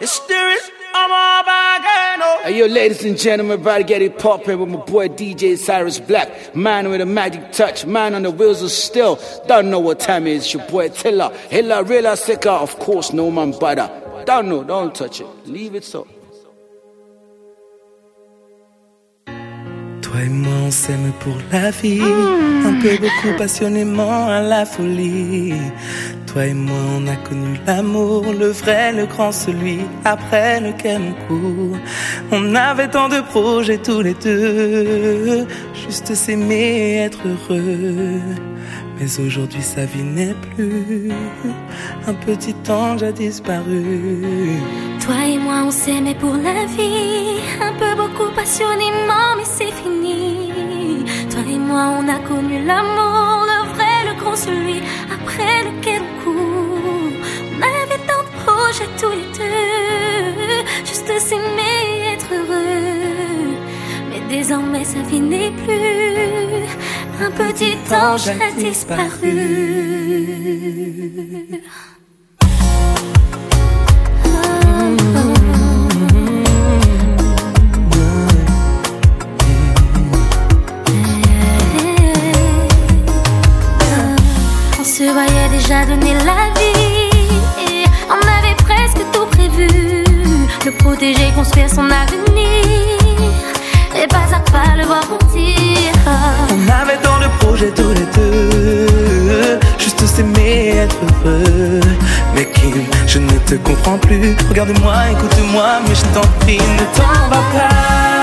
It's steering. I'm all back Hey yo, ladies and gentlemen, about to get it poppin' with my boy DJ Cyrus Black. Man with a magic touch, man on the wheels of steel. Don't know what time it is, it's your boy Tiller. Hilla, real sicker, of course, no man butter. Don't know, don't touch it. Leave it so. Toi et moi on s'aime pour la vie, un peu beaucoup passionnément à la folie. Toi et moi on a connu l'amour, le vrai, le grand, celui après lequel on court. On avait tant de projets tous les deux, juste s'aimer et être heureux. Mais aujourd'hui sa vie n'est plus, un petit ange a disparu. Toi et moi on s'aimait pour la vie, un peu beaucoup passionnément, mais c'est fini. Toi et moi on a connu l'amour, celui après lequel on court. On avait tant de projets tous les deux, juste s'aimer et être heureux. Mais désormais sa vie n'est plus, un petit ange a disparu. On se voyait déjà donner la vie. On avait presque tout prévu. Le protéger, construire son avenir. Et pas à pas le voir grandir. On avait tant de projets tous les deux, juste s'aimer être heureux. Mais Kim, je ne te comprends plus. Regarde-moi, écoute-moi, mais je t'en prie, ne t'en pas.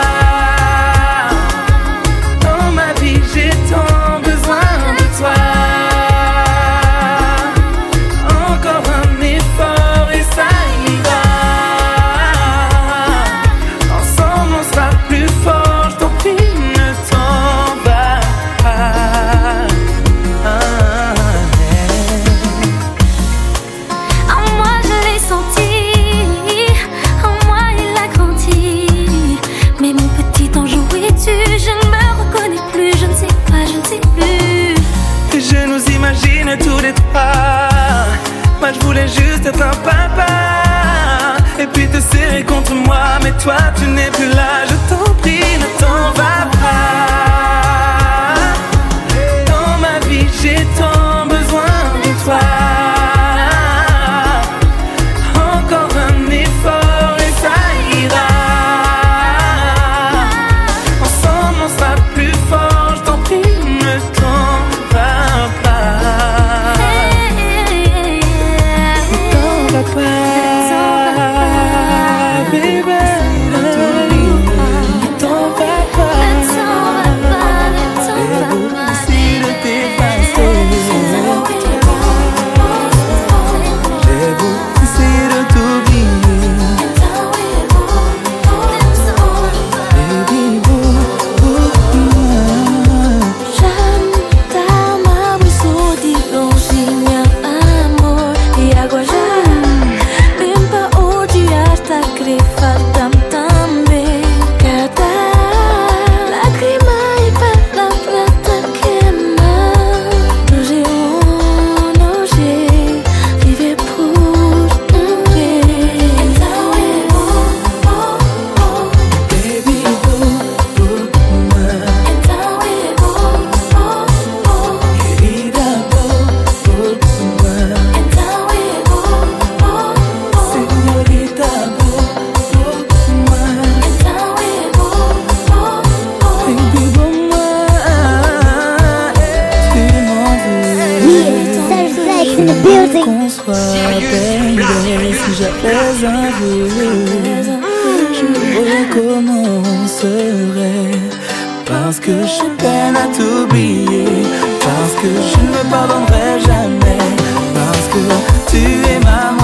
Tu es ma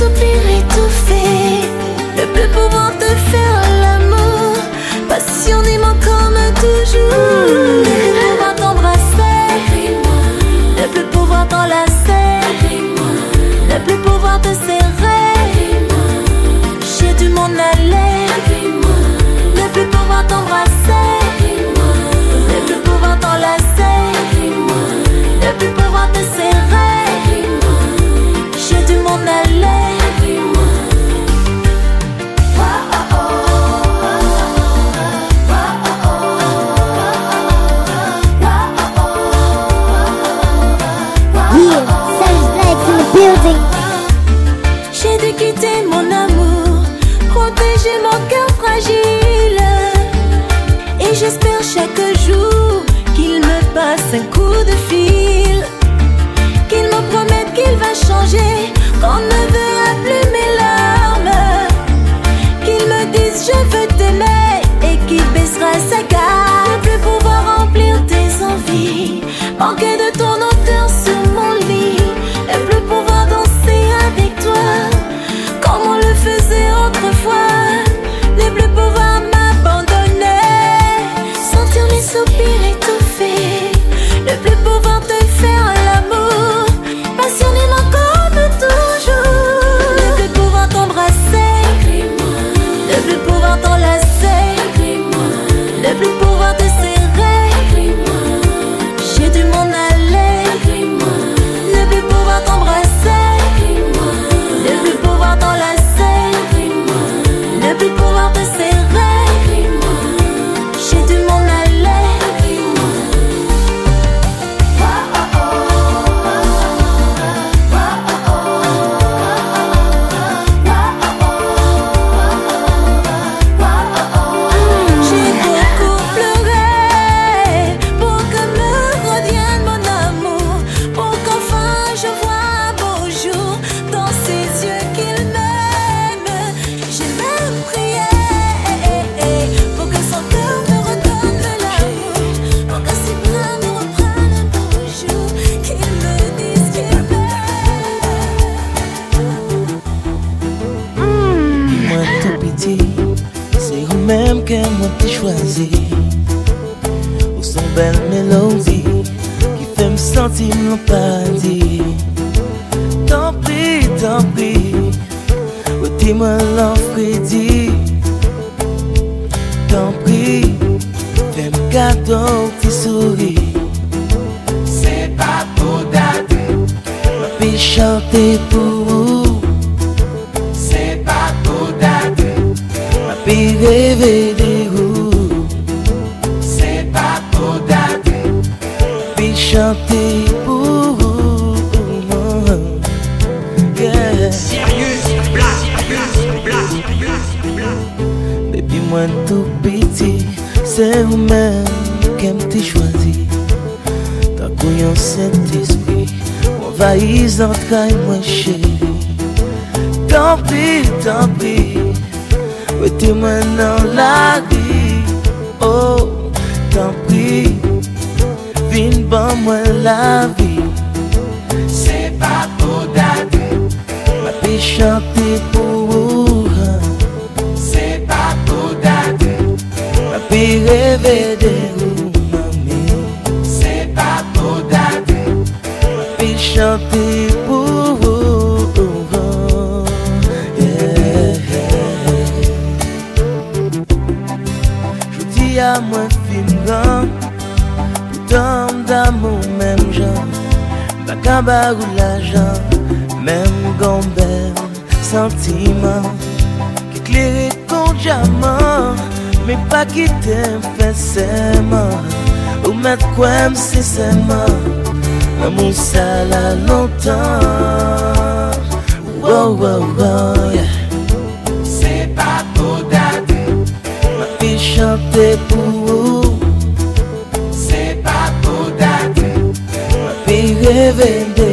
disappearing aunque de chante pou ou Se pa pou dade Api reve de ou mami Se pa pou dade Api chante pou ou yeah, yeah. Jouti a mwen fin gran Poutan mda mou men jan Baka bagou la jan sentiman Ki kleri kon jaman Me pa ki tem fe seman Ou met kwem si seman Amou sa la lontan Wow, wow, wow, yeah. Se pa pou dati Ma fi chante pou ou Se pa pou dati Ma fi revende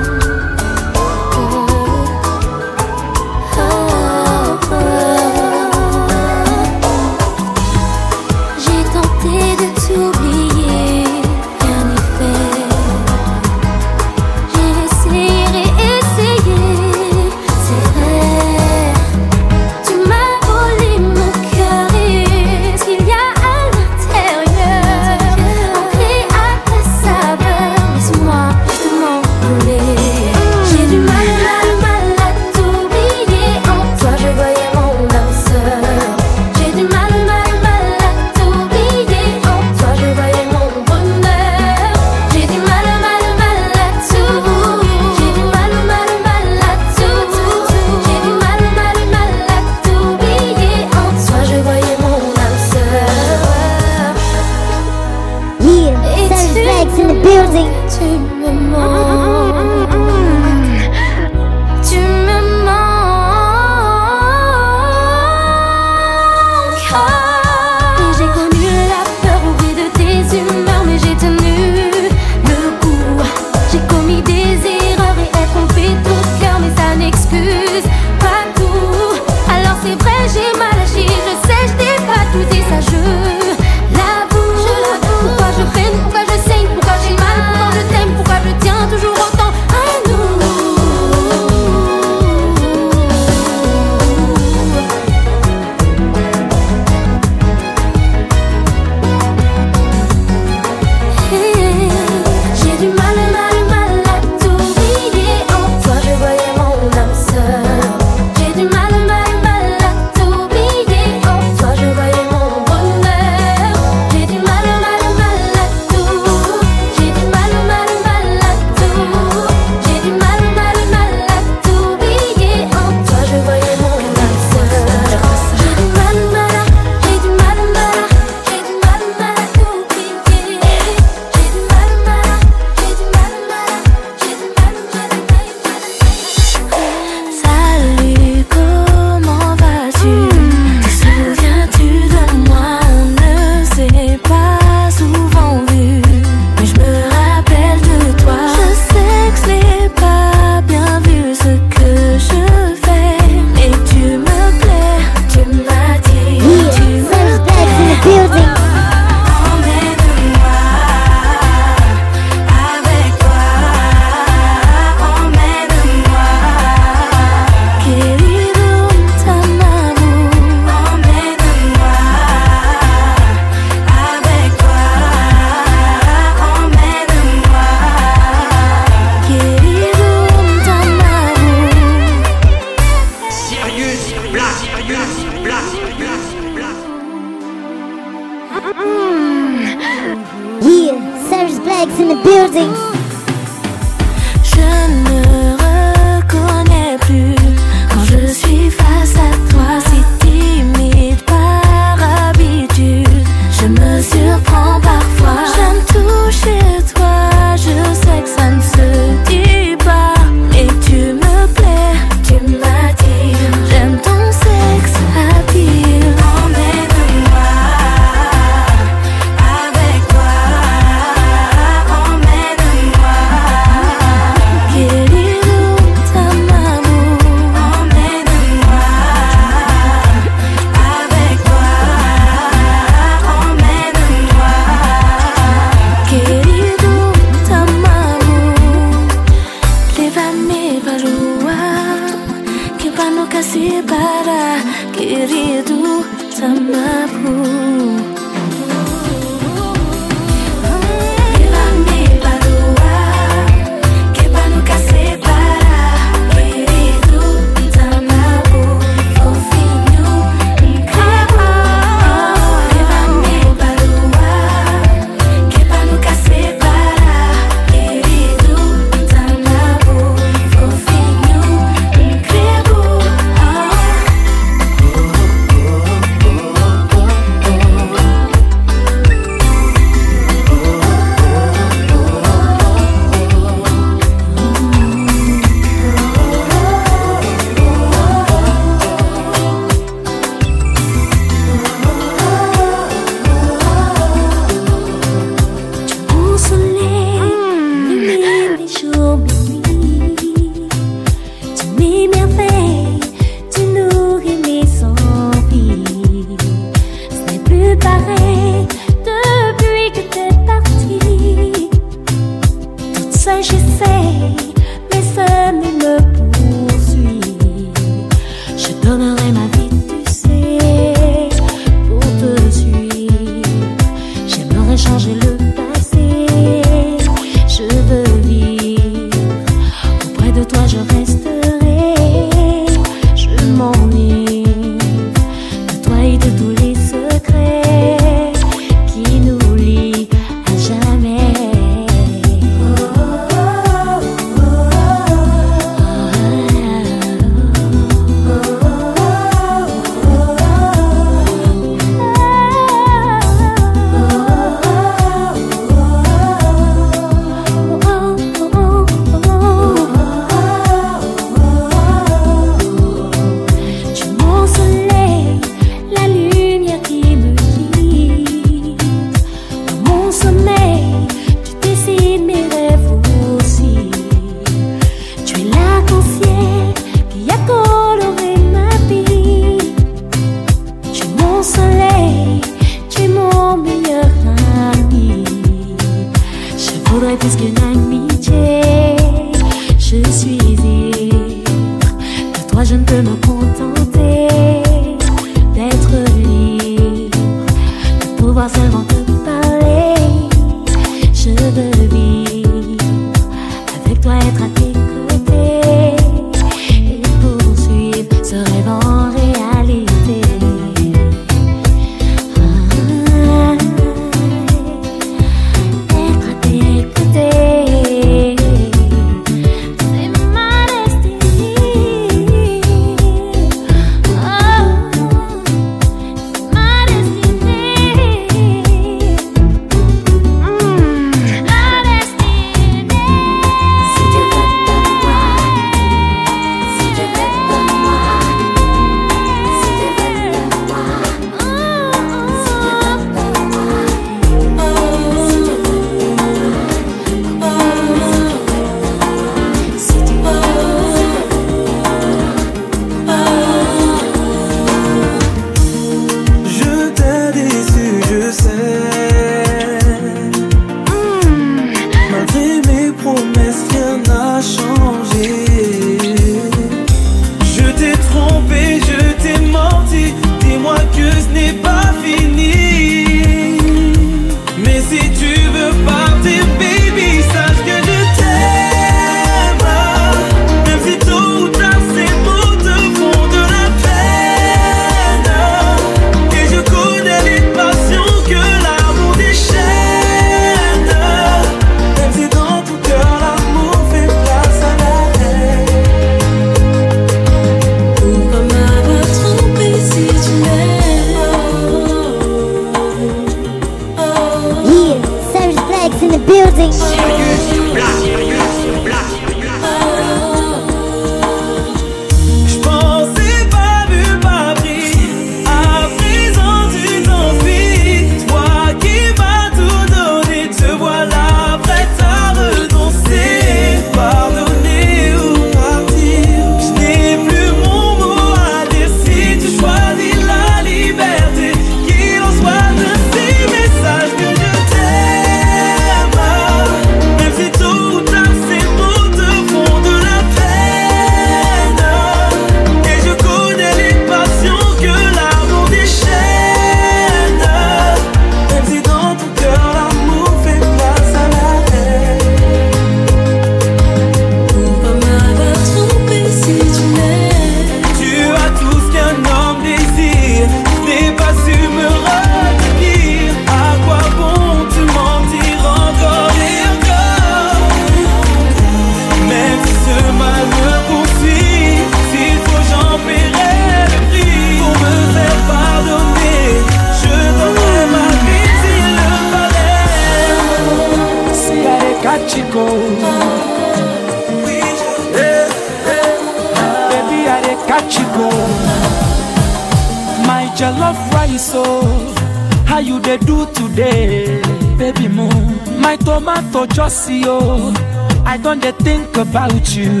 about you.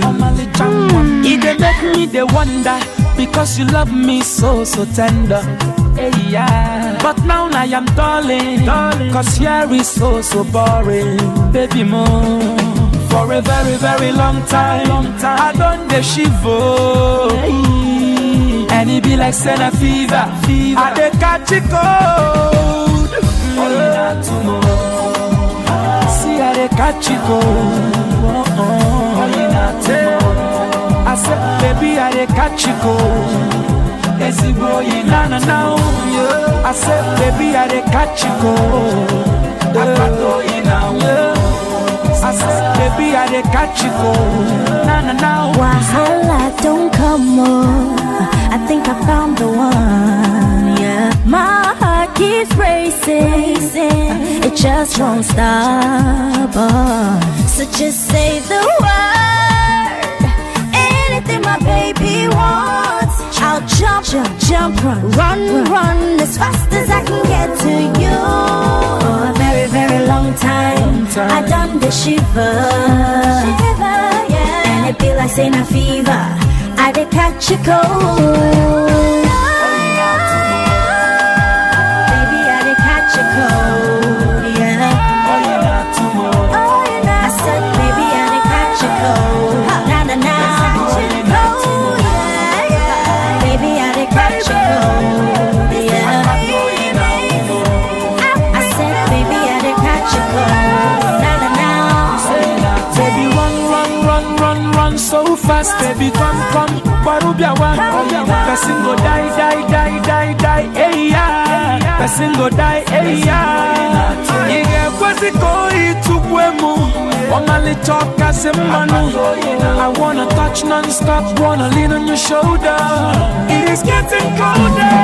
It they make me they wonder because you love me so so tender. Hey, yeah. But now I am darling, darling, cause here is so so boring, baby more. For a very very long time, long time. I done the shiver. Hey. And it be like Senna fever, fever. I dey catch it cold. Mm. See I dey catch it cold. Oh, oh. I said, baby, I dey catch you go. Ezigbo yi na na na I said, baby, I dey catch you go. Apato yi na I said, baby, I dey catch you go. Na na na. Wahala don't come on. I think I found the one. Yeah, my heart keeps racing. It just won't stop. Oh. So just say the word. Anything my baby wants. I'll jump, jump, jump, run, run, run as fast as I can get to you. For a very, very long time, I done the shiver. Shiver, yeah. And it be like saying a fever. I did catch a cold Baby I dad a cold. Fast, baby, come, come. Barubia one, person go die, die, die, die, die, hey yeah. Person go die, hey yeah. Ige kwezi koi tubwemu, wamali toka semanu. I wanna touch non-stop, wanna lean on your shoulder. It is getting colder.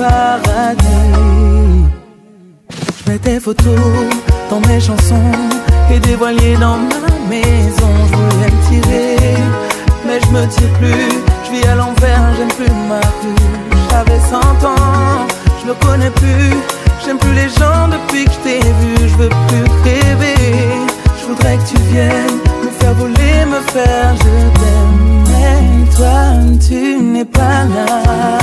Paradis. Je mets tes photos dans mes chansons et des voiliers dans ma maison. Je voulais me tirer, mais je me tire plus. Je vis à l'envers, j'aime plus ma rue. J'avais 100 ans, je me connais plus. J'aime plus les gens depuis que je t'ai vu. Je veux plus rêver. Je voudrais que tu viennes me faire voler, me faire je t'aime. Mais toi, tu n'es pas là.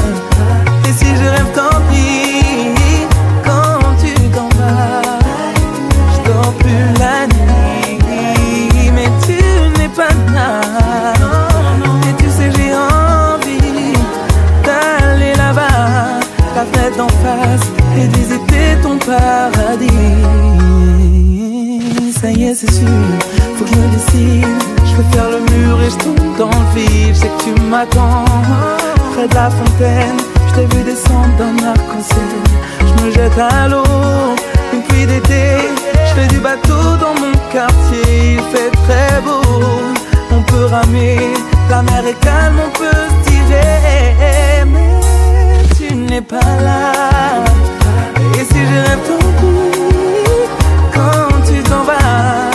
Si je rêve, tant pis. Quand tu t'en vas, je dors plus la nuit. Mais tu n'es pas là. Et tu sais, j'ai envie d'aller là-bas, la fenêtre d'en face, et visiter ton paradis. Ça y est, c'est sûr, faut que je me décide. Je peux faire le mur et je tombe dans le vide. Je sais que tu m'attends près de la fontaine. T'ai vu descendre d'un arc-en-ciel. Je me jette à l'eau, une pluie d'été. Je fais du bateau dans mon quartier. Il fait très beau, on peut ramer. La mer est calme, on peut se tirer. Mais tu n'es pas là. Et si je rêve ton coup, quand tu t'en vas,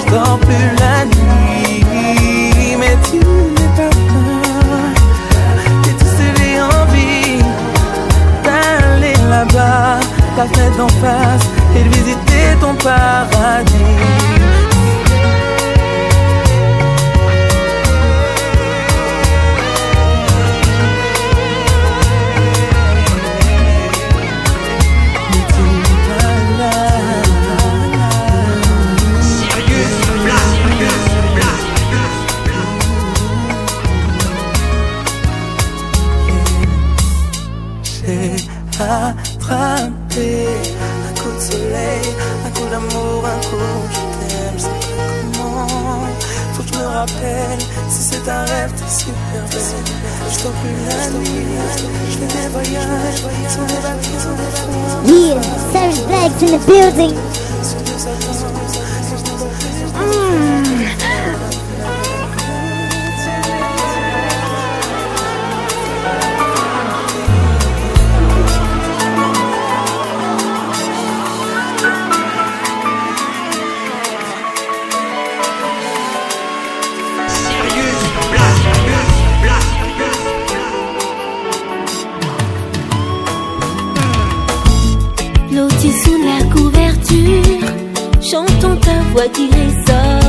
je dors plus la nuit. La fenêtre d'en face, et de visiter ton paradis. Je t'aime, pas comment. Faut que je me rappelle, si c'est un rêve, t'es super belle. Je dors plus la nuit, je fais des voyages des. Yeah, in the building. Chantons ta voix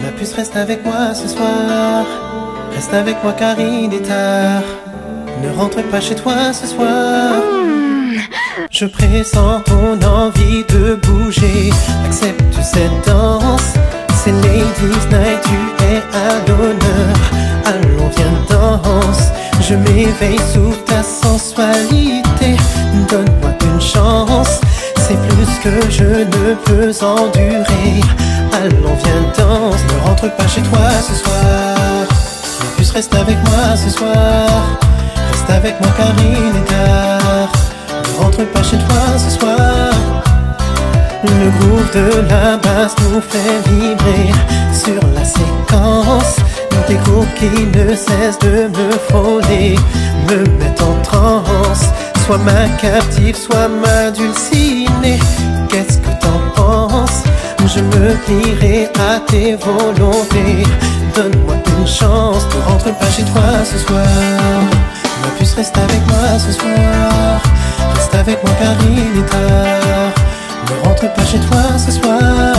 Ma puce reste avec moi ce soir. Reste avec moi car il est tard. Ne rentre pas chez toi ce soir. Je pressens ton envie de bouger. Accepte cette danse. C'est Ladies Night, tu es à l'honneur. Allons, viens, danse. Je m'éveille sous ta sensualité. Donne-moi que je ne peux endurer. Allons, viens, danse. Ne rentre pas chez toi ce soir. Mais plus reste avec moi ce soir. Reste avec moi car il est tard. Ne rentre pas chez toi ce soir. Le groove de la basse nous fait vibrer sur la séquence. Des groupes qui ne cessent de me frôler, me mettent en transe. Sois ma captive, sois ma dulcinée. Qu'est-ce que t'en penses Je me plierai à tes volontés. Donne-moi une chance, ne rentre pas chez toi ce soir. Ma puce reste avec moi ce soir. Reste avec moi car il est tard. Ne rentre pas chez toi ce soir.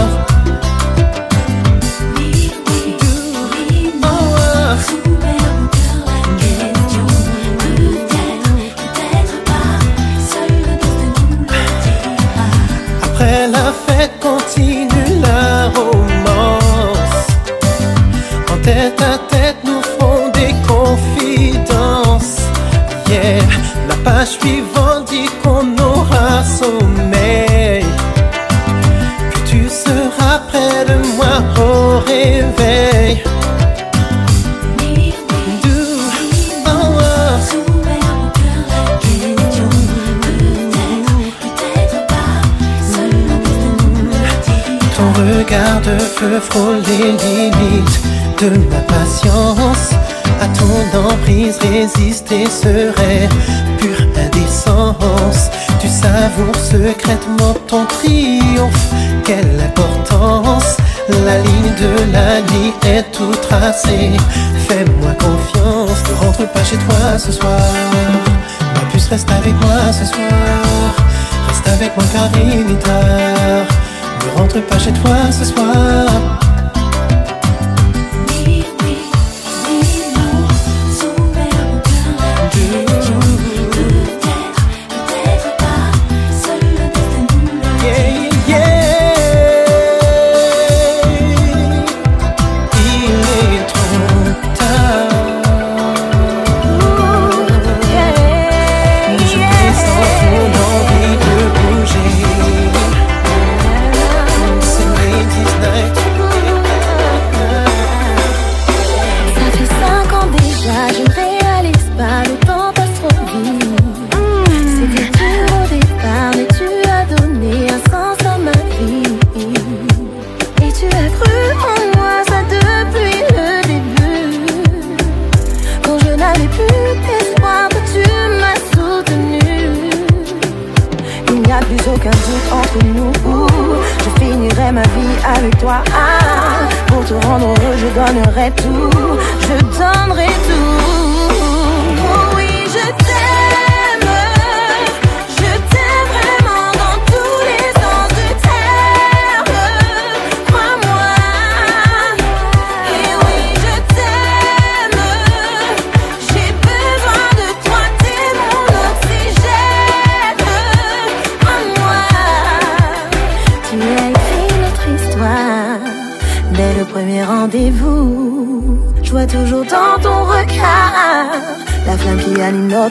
Page suivante dit qu'on aura sommeil. Que tu seras près de moi au réveil. Do, oh, oh. Ton regard de feu frôle les limites de ma patience. À ton emprise, résister serait pure indécence. Tu savoures secrètement ton triomphe. Quelle importance! La ligne de la nuit est tout tracée. Fais-moi confiance, ne rentre pas chez toi ce soir. Ma puce reste avec moi ce soir. Reste avec moi car il est tard. Ne rentre pas chez toi ce soir.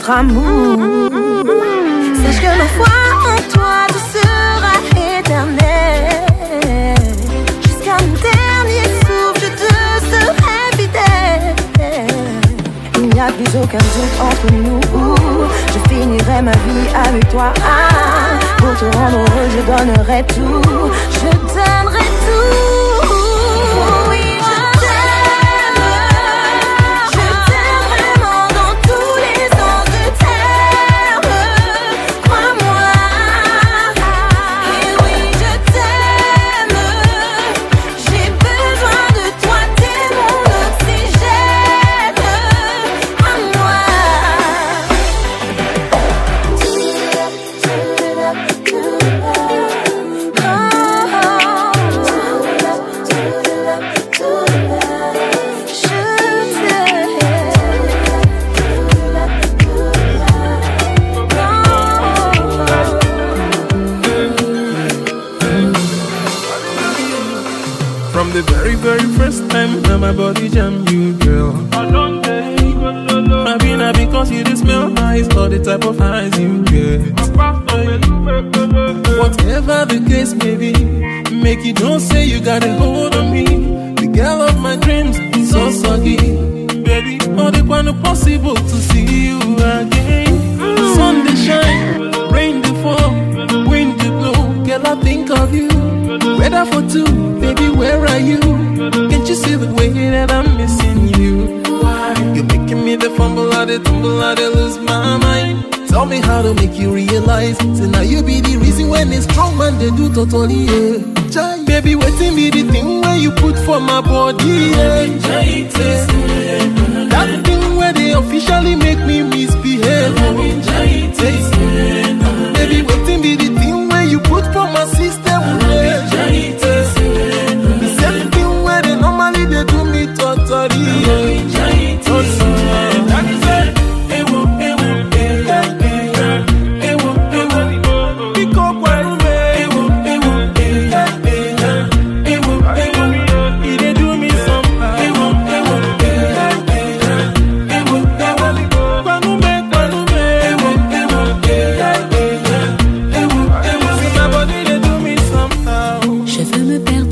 Notre amour.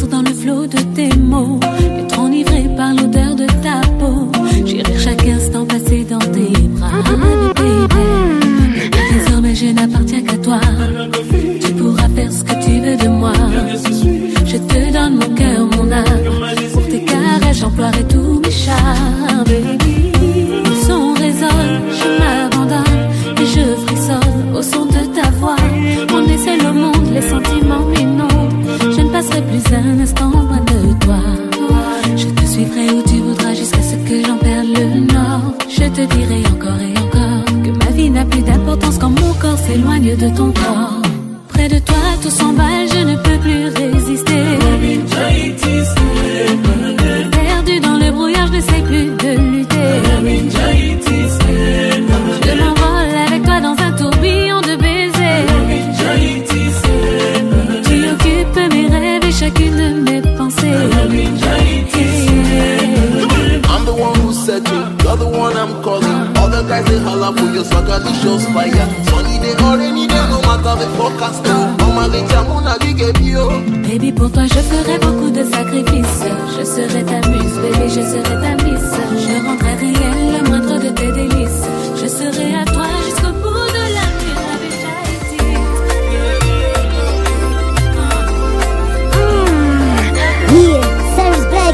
dans le flot de tes mots. Être enivré par l'odeur de ta peau. J'irai chaque instant passer dans tes bras. Désormais, je n'appartiens qu'à toi. Tu pourras faire ce que tu veux de moi. Quand mon corps s'éloigne de ton corps. Près de toi, tout s'emballe. Sometimes they holler for your swagger, fire. Sunny day or day, no matter the forecast. Oh. Bio. Oh. Baby, pour toi, je ferai beaucoup de sacrifices. Je serai ta muse, baby, je serai ta miss. Je rendrai réel le moindre de tes délices. Je serai à toi jusqu'au bout de la nuit.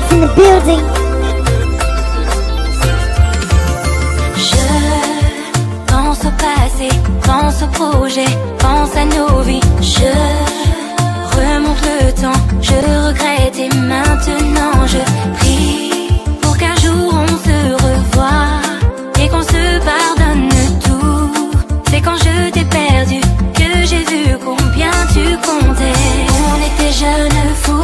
In the building. pense à nos vies. Je remonte le temps, je regrette et maintenant je prie pour qu'un jour on se revoie et qu'on se pardonne tout. C'est quand je t'ai perdu que j'ai vu combien tu comptais. On était jeunes fous.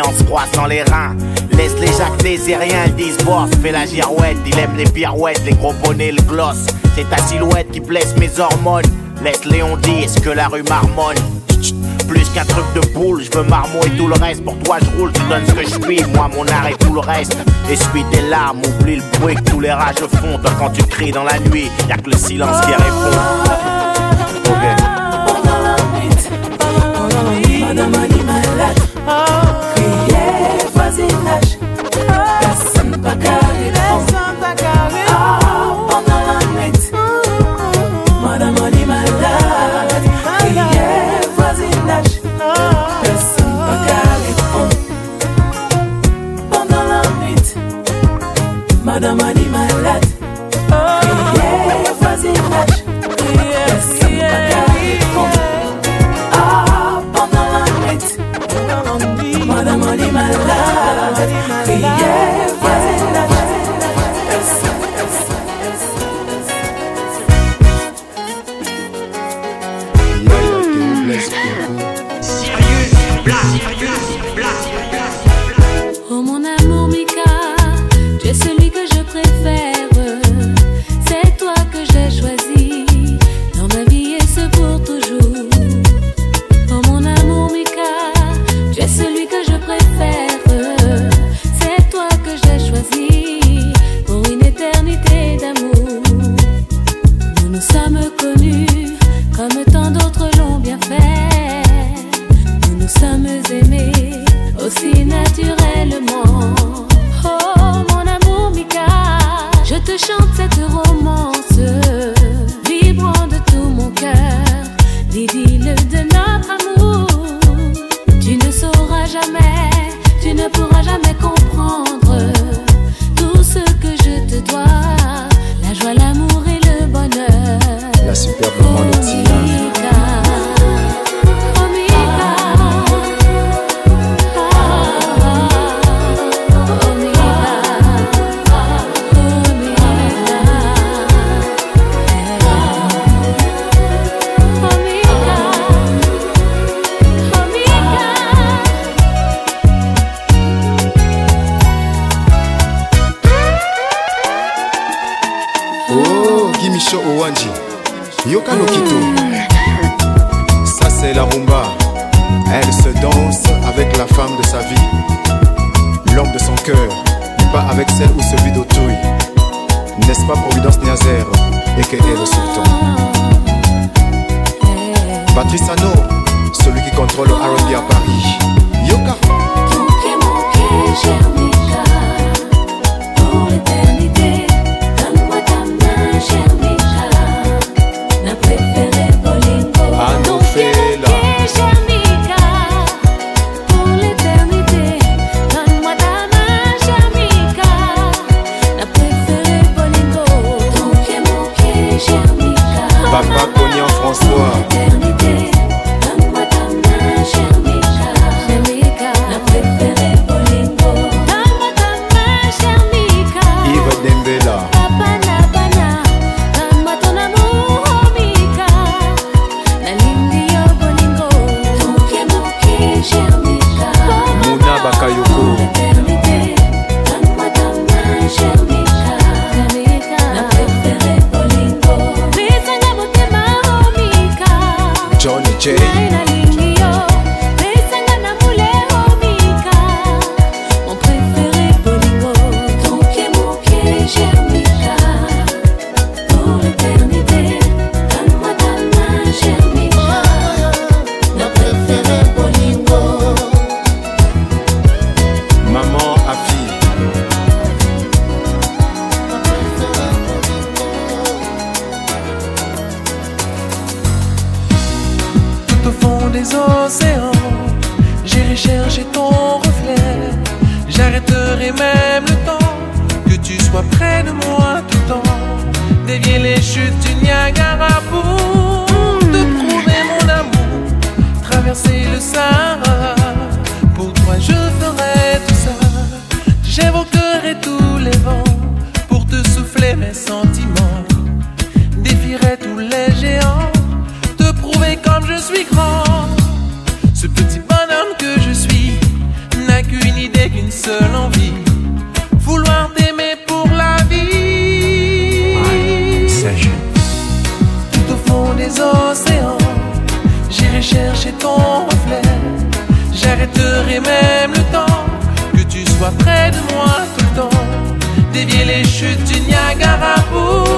En se croissant les reins. Laisse les jacques des rien, ils disent boss, fais la girouette, il aime les pirouettes, les gros bonnets, le gloss. C'est ta silhouette qui blesse mes hormones. Laisse Léon dire ce que la rue marmonne. Plus qu'un truc de boule, je veux marmot et tout le reste. Pour toi, je roule, tu donnes ce que je suis, moi mon art et tout le reste. Essuie tes larmes, oublie le bruit que tous les rages font. Toi, quand tu cries dans la nuit, y'a que le silence qui répond. Tant d'autres l'ont bien fait. Nous nous des océans, j'irai chercher ton reflet. J'arrêterai même le temps que tu sois près de moi tout le temps. Dévier les chutes du Niagara pour te prouver mon amour. Traverser le Sahara, pour toi je ferai tout seule envie. Vouloir t'aimer pour la vie. Tout au fond des océans, j'irai chercher ton reflet. J'arrêterai même le temps que tu sois près de moi tout le temps. Dévier les chutes du Niagara pour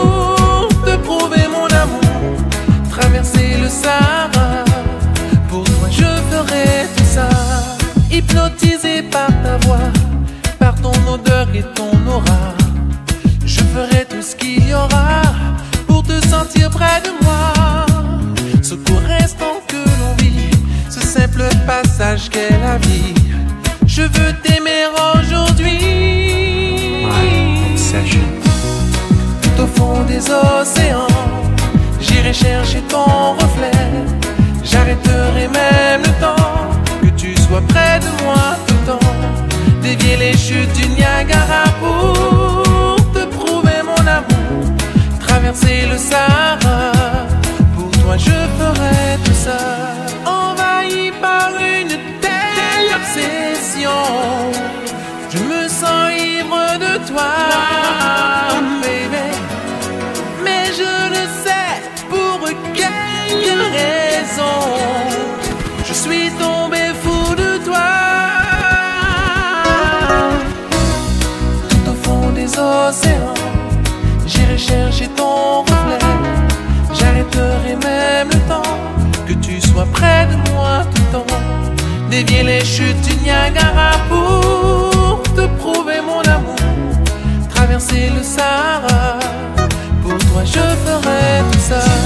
et ton aura. Je ferai tout ce qu'il y aura pour te sentir près de moi. Ce court instant que l'on vit, ce simple passage qu'est la vie. Je veux t'aimer aujourd'hui. Tout au fond des océans, j'irai chercher ton reflet. J'arrêterai même le temps chutes du Niagara pour te prouver mon amour. Traverser le Sahara, pour toi je ferai tout ça. Envahi par une telle obsession, je me sens ivre de toi, Dévier les chutes du Niagara pour te prouver mon amour. Traverser le Sahara, pour toi je ferai tout ça.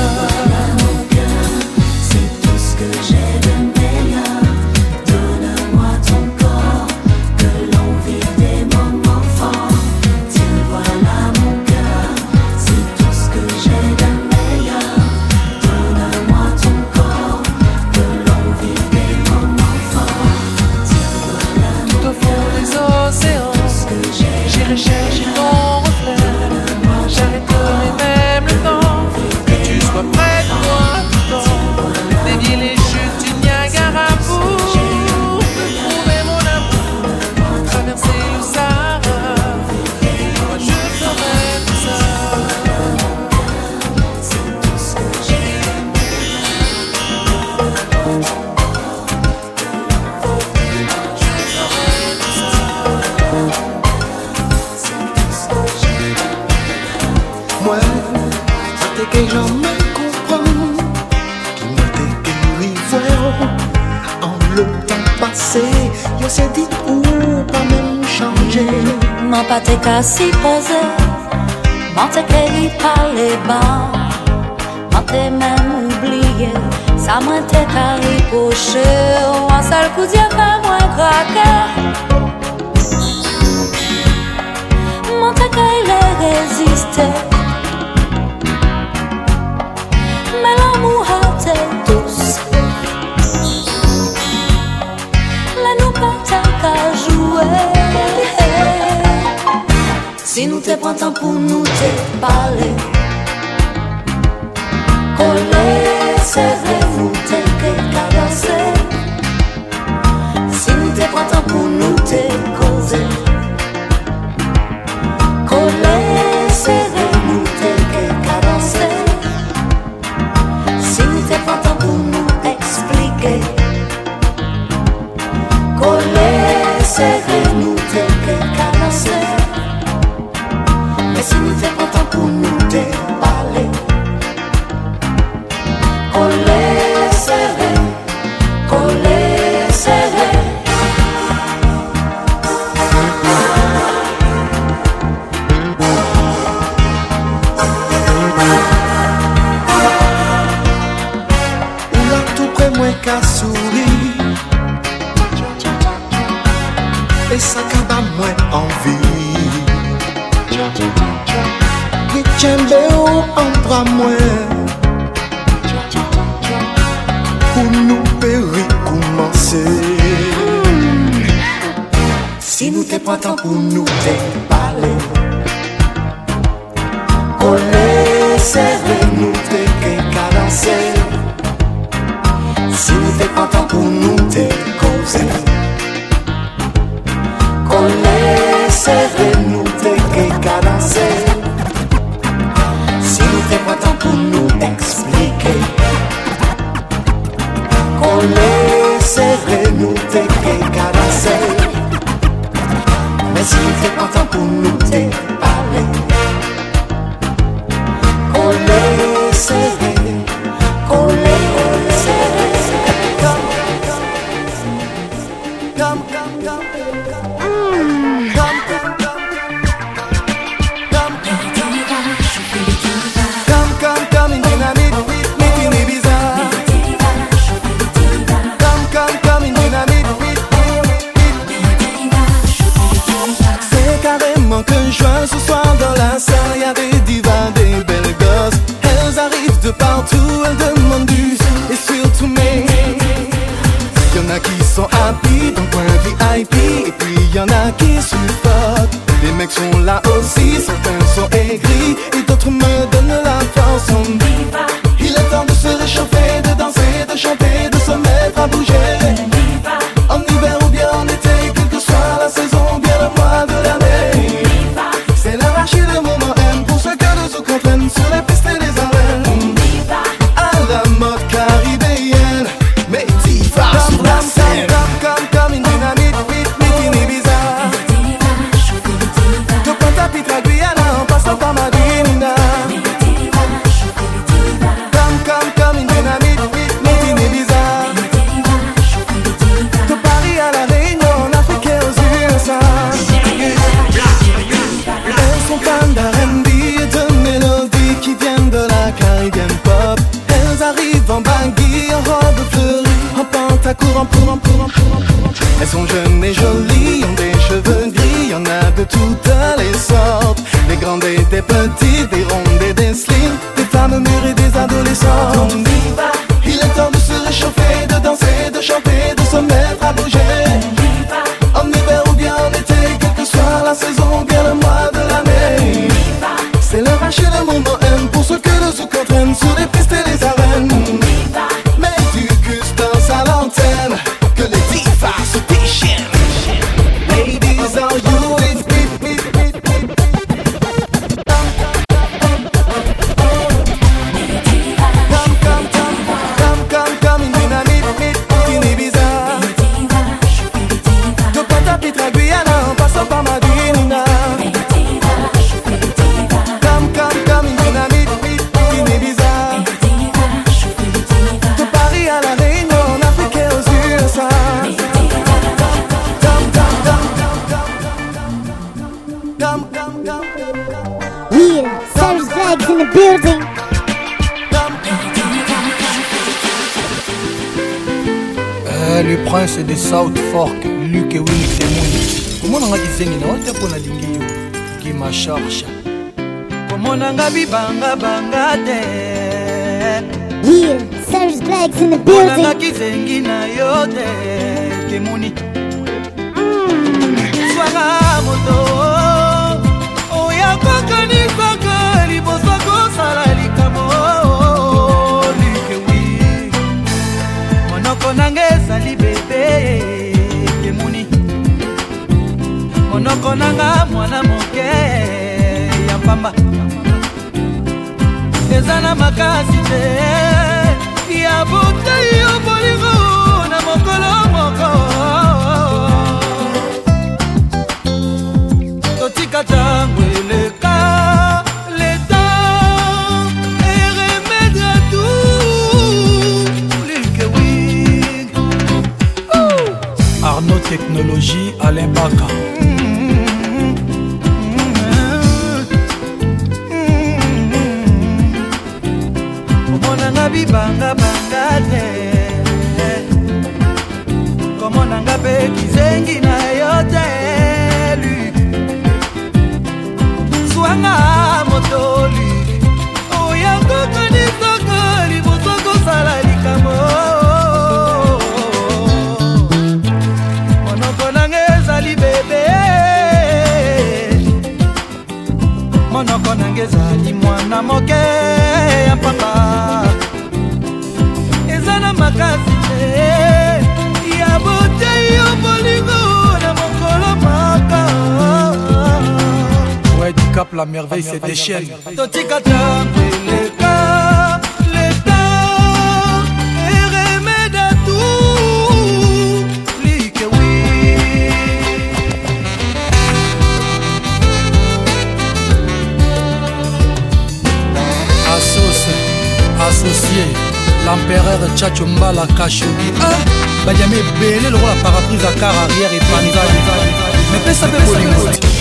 si posé, mentait qu'elle y parlait bas, mentait même oublié, sa main tête à ripocher, un seul coup d'yeux pas moins craquer. Mentait qu'elle résistait. Nou te pwantan pou nou te pale. Kole se ve nou te te kadase. Si nou te pwantan pou nou te koze. Kole se ve nou te te kadase. Si nou te pwantan pou nou eksplike pa mwen. Pou nou peri koumanse. Si nou te patan pou nou te Black's in the building. kizengi na yo te temoni swanga moto oya kokanisaka liboso kosala likambo likewi monoko nanga ezali bebe temoni monoko nanga mwana moke ya pamba. Eza na makasi te ya botei yo bolingo na mokolo moko. Totika ntango eleka leta eremède à tout likewing arnaud technologie alain baka mpe kizengi na yo te Luc. zwanga motoli oya kokanisaka liboso kosala likambo. Monoko nanga ezali bebe. Monoko nanga ezali mwana moke ya papa. Eza na makasi te La merveille se déchaîne. associé, l'empereur Tchatcho Mbala Kashogi. Ah, banyama ebele lokola paraprise a car arrière epanzani mepesa mpe bolingo